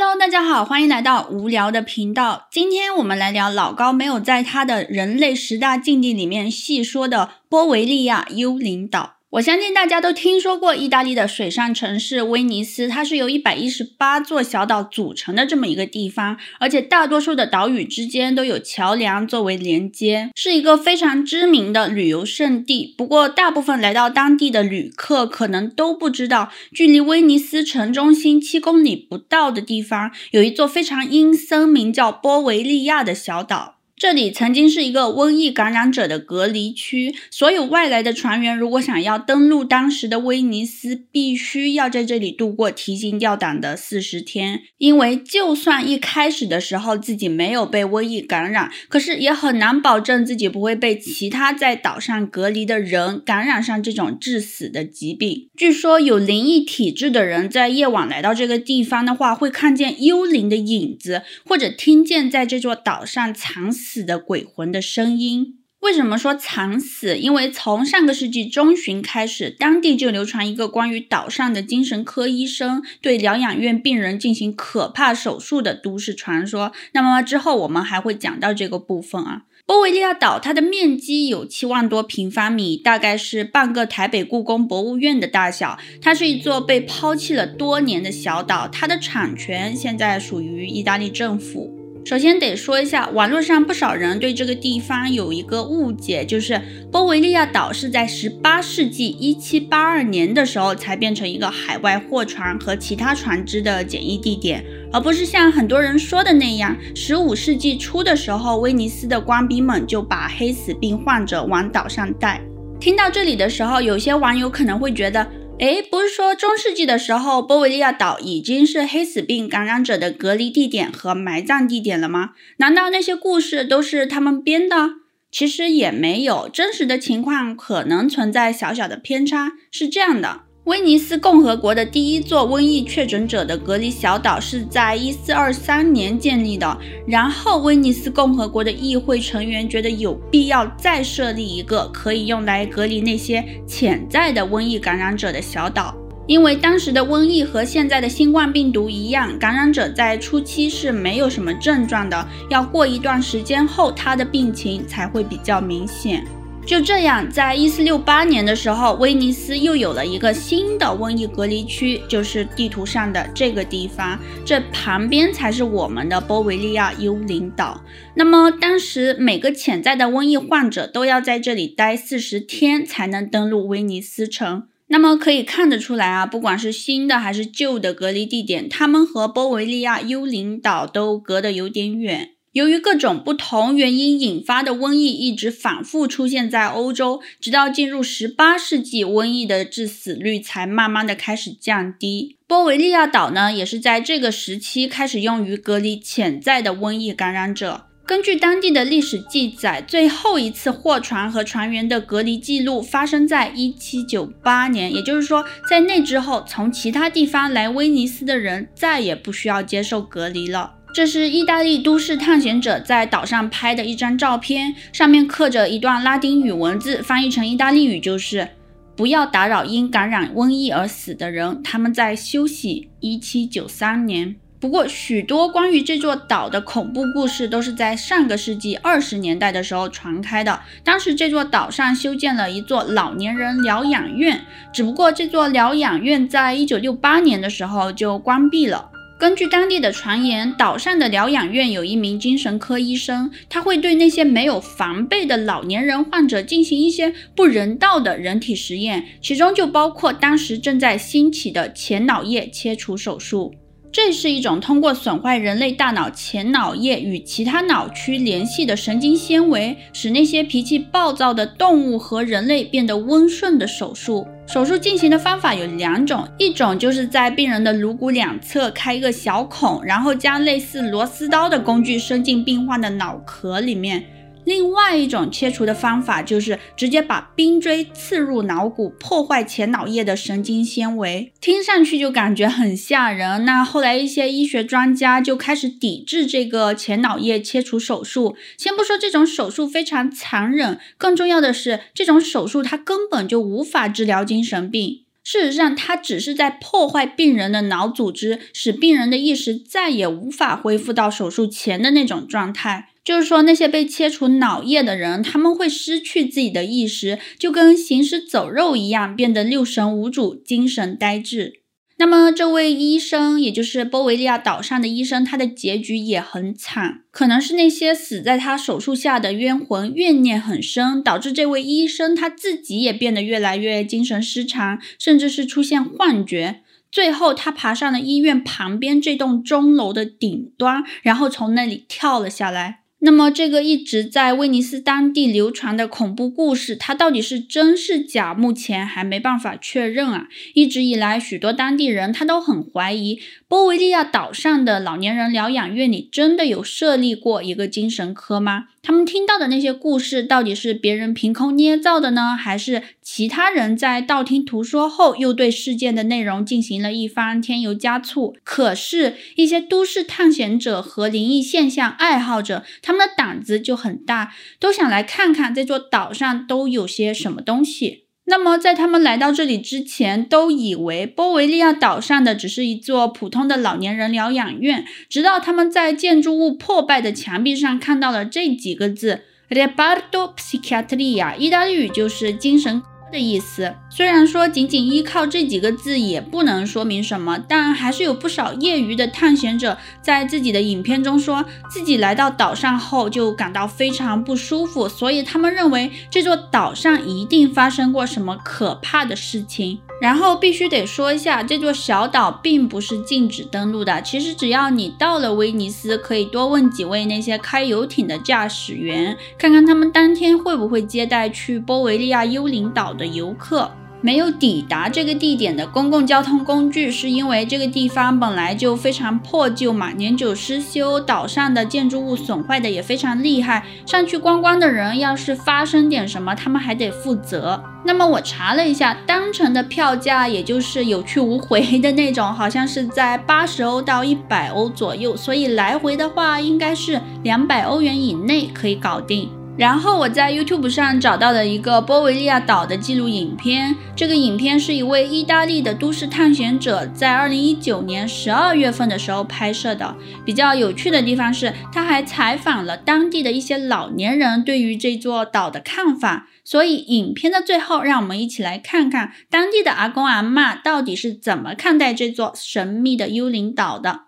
Hello，大家好，欢迎来到无聊的频道。今天我们来聊老高没有在他的人类十大禁地里面细说的波维利亚幽灵岛。我相信大家都听说过意大利的水上城市威尼斯，它是由一百一十八座小岛组成的这么一个地方，而且大多数的岛屿之间都有桥梁作为连接，是一个非常知名的旅游胜地。不过，大部分来到当地的旅客可能都不知道，距离威尼斯城中心七公里不到的地方，有一座非常阴森、名叫波维利亚的小岛。这里曾经是一个瘟疫感染者的隔离区，所有外来的船员如果想要登陆当时的威尼斯，必须要在这里度过提心吊胆的四十天。因为就算一开始的时候自己没有被瘟疫感染，可是也很难保证自己不会被其他在岛上隔离的人感染上这种致死的疾病。据说有灵异体质的人在夜晚来到这个地方的话，会看见幽灵的影子，或者听见在这座岛上藏死死的鬼魂的声音。为什么说藏死？因为从上个世纪中旬开始，当地就流传一个关于岛上的精神科医生对疗养院病人进行可怕手术的都市传说。那么之后我们还会讲到这个部分啊。波维利亚岛它的面积有七万多平方米，大概是半个台北故宫博物院的大小。它是一座被抛弃了多年的小岛，它的产权现在属于意大利政府。首先得说一下，网络上不少人对这个地方有一个误解，就是波维利亚岛是在十八世纪一七八二年的时候才变成一个海外货船和其他船只的检疫地点，而不是像很多人说的那样，十五世纪初的时候，威尼斯的官兵们就把黑死病患者往岛上带。听到这里的时候，有些网友可能会觉得。哎，不是说中世纪的时候，波维利亚岛已经是黑死病感染者的隔离地点和埋葬地点了吗？难道那些故事都是他们编的？其实也没有，真实的情况可能存在小小的偏差。是这样的。威尼斯共和国的第一座瘟疫确诊者的隔离小岛是在一四二三年建立的，然后威尼斯共和国的议会成员觉得有必要再设立一个可以用来隔离那些潜在的瘟疫感染者的小岛，因为当时的瘟疫和现在的新冠病毒一样，感染者在初期是没有什么症状的，要过一段时间后，他的病情才会比较明显。就这样，在一四六八年的时候，威尼斯又有了一个新的瘟疫隔离区，就是地图上的这个地方。这旁边才是我们的波维利亚幽灵岛。那么当时每个潜在的瘟疫患者都要在这里待四十天才能登陆威尼斯城。那么可以看得出来啊，不管是新的还是旧的隔离地点，他们和波维利亚幽灵岛都隔得有点远。由于各种不同原因引发的瘟疫一直反复出现在欧洲，直到进入十八世纪，瘟疫的致死率才慢慢的开始降低。波维利亚岛呢，也是在这个时期开始用于隔离潜在的瘟疫感染者。根据当地的历史记载，最后一次货船和船员的隔离记录发生在一七九八年，也就是说，在那之后，从其他地方来威尼斯的人再也不需要接受隔离了。这是意大利都市探险者在岛上拍的一张照片，上面刻着一段拉丁语文字，翻译成意大利语就是“不要打扰因感染瘟疫而死的人，他们在休息。”一七九三年。不过，许多关于这座岛的恐怖故事都是在上个世纪二十年代的时候传开的。当时这座岛上修建了一座老年人疗养院，只不过这座疗养院在一九六八年的时候就关闭了。根据当地的传言，岛上的疗养院有一名精神科医生，他会对那些没有防备的老年人患者进行一些不人道的人体实验，其中就包括当时正在兴起的前脑叶切除手术。这是一种通过损坏人类大脑前脑叶与其他脑区联系的神经纤维，使那些脾气暴躁的动物和人类变得温顺的手术。手术进行的方法有两种，一种就是在病人的颅骨两侧开一个小孔，然后将类似螺丝刀的工具伸进病患的脑壳里面。另外一种切除的方法就是直接把冰锥刺入脑骨，破坏前脑叶的神经纤维，听上去就感觉很吓人。那后来一些医学专家就开始抵制这个前脑叶切除手术。先不说这种手术非常残忍，更重要的是这种手术它根本就无法治疗精神病。事实上，它只是在破坏病人的脑组织，使病人的意识再也无法恢复到手术前的那种状态。就是说，那些被切除脑叶的人，他们会失去自己的意识，就跟行尸走肉一样，变得六神无主、精神呆滞。那么，这位医生，也就是波维利亚岛上的医生，他的结局也很惨。可能是那些死在他手术下的冤魂怨念很深，导致这位医生他自己也变得越来越精神失常，甚至是出现幻觉。最后，他爬上了医院旁边这栋钟楼的顶端，然后从那里跳了下来。那么，这个一直在威尼斯当地流传的恐怖故事，它到底是真是假？目前还没办法确认啊！一直以来，许多当地人他都很怀疑，波维利亚岛上的老年人疗养院里真的有设立过一个精神科吗？他们听到的那些故事，到底是别人凭空捏造的呢？还是其他人在道听途说后，又对事件的内容进行了一番添油加醋？可是，一些都市探险者和灵异现象爱好者，他们的胆子就很大，都想来看看这座岛上都有些什么东西。那么，在他们来到这里之前，都以为波维利亚岛上的只是一座普通的老年人疗养院。直到他们在建筑物破败的墙壁上看到了这几个字 r e b a r d o Psichiatria，意大利语就是精神的意思。虽然说仅仅依靠这几个字也不能说明什么，但还是有不少业余的探险者在自己的影片中说自己来到岛上后就感到非常不舒服，所以他们认为这座岛上一定发生过什么可怕的事情。然后必须得说一下，这座小岛并不是禁止登陆的。其实只要你到了威尼斯，可以多问几位那些开游艇的驾驶员，看看他们当天会不会接待去波维利亚幽灵岛的游客。没有抵达这个地点的公共交通工具，是因为这个地方本来就非常破旧嘛，年久失修，岛上的建筑物损坏的也非常厉害。上去观光的人要是发生点什么，他们还得负责。那么我查了一下，单程的票价也就是有去无回的那种，好像是在八十欧到一百欧左右，所以来回的话应该是两百欧元以内可以搞定。然后我在 YouTube 上找到了一个波维利亚岛的纪录影片。这个影片是一位意大利的都市探险者在2019年12月份的时候拍摄的。比较有趣的地方是，他还采访了当地的一些老年人对于这座岛的看法。所以影片的最后，让我们一起来看看当地的阿公阿嬷到底是怎么看待这座神秘的幽灵岛的。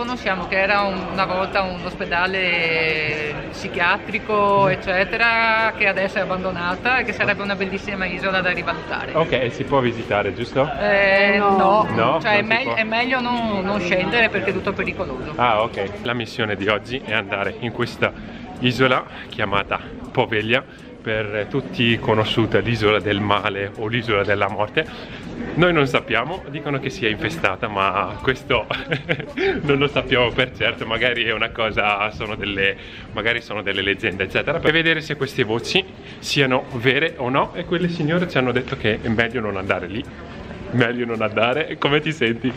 Conosciamo? Che era una volta un ospedale psichiatrico, eccetera, che adesso è abbandonata e che sarebbe una bellissima isola da rivalutare. Ok, si può visitare, giusto? Eh, no, no, cioè è, me- è, meglio non, non scendere perché è tutto pericoloso. Ah, ok. La missione di oggi è andare in questa isola chiamata Poveglia per tutti conosciuta l'isola del male o l'isola della morte. Noi non sappiamo, dicono che sia infestata, ma questo non lo sappiamo per certo, magari è una cosa, sono delle, magari sono delle leggende, eccetera, per vedere se queste voci siano vere o no. E quelle signore ci hanno detto che è meglio non andare lì, meglio non andare. Come ti senti?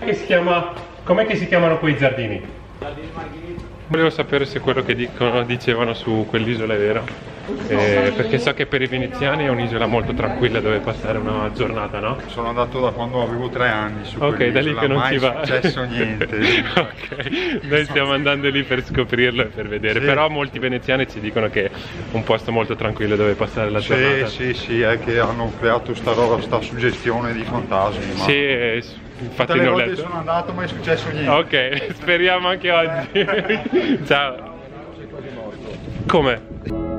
Che si chiama, com'è che si chiamano quei giardini? Giardini Margherita. Volevo sapere se quello che dicono, dicevano su quell'isola è vero eh, perché so che per i veneziani è un'isola molto tranquilla dove passare una giornata, no? Sono andato da quando avevo tre anni su Ok, da lì che non ci va. Non è successo niente. ok, noi stiamo andando lì per scoprirlo e per vedere, sì. però molti veneziani ci dicono che è un posto molto tranquillo dove passare la sì, giornata. Sì, sì, è che hanno creato sta, sta suggestione di fantasmi. Ma... Sì, eh, infatti Tutte le volte letto. sono andato ma è successo niente. Ok, speriamo anche oggi. Ciao. Come?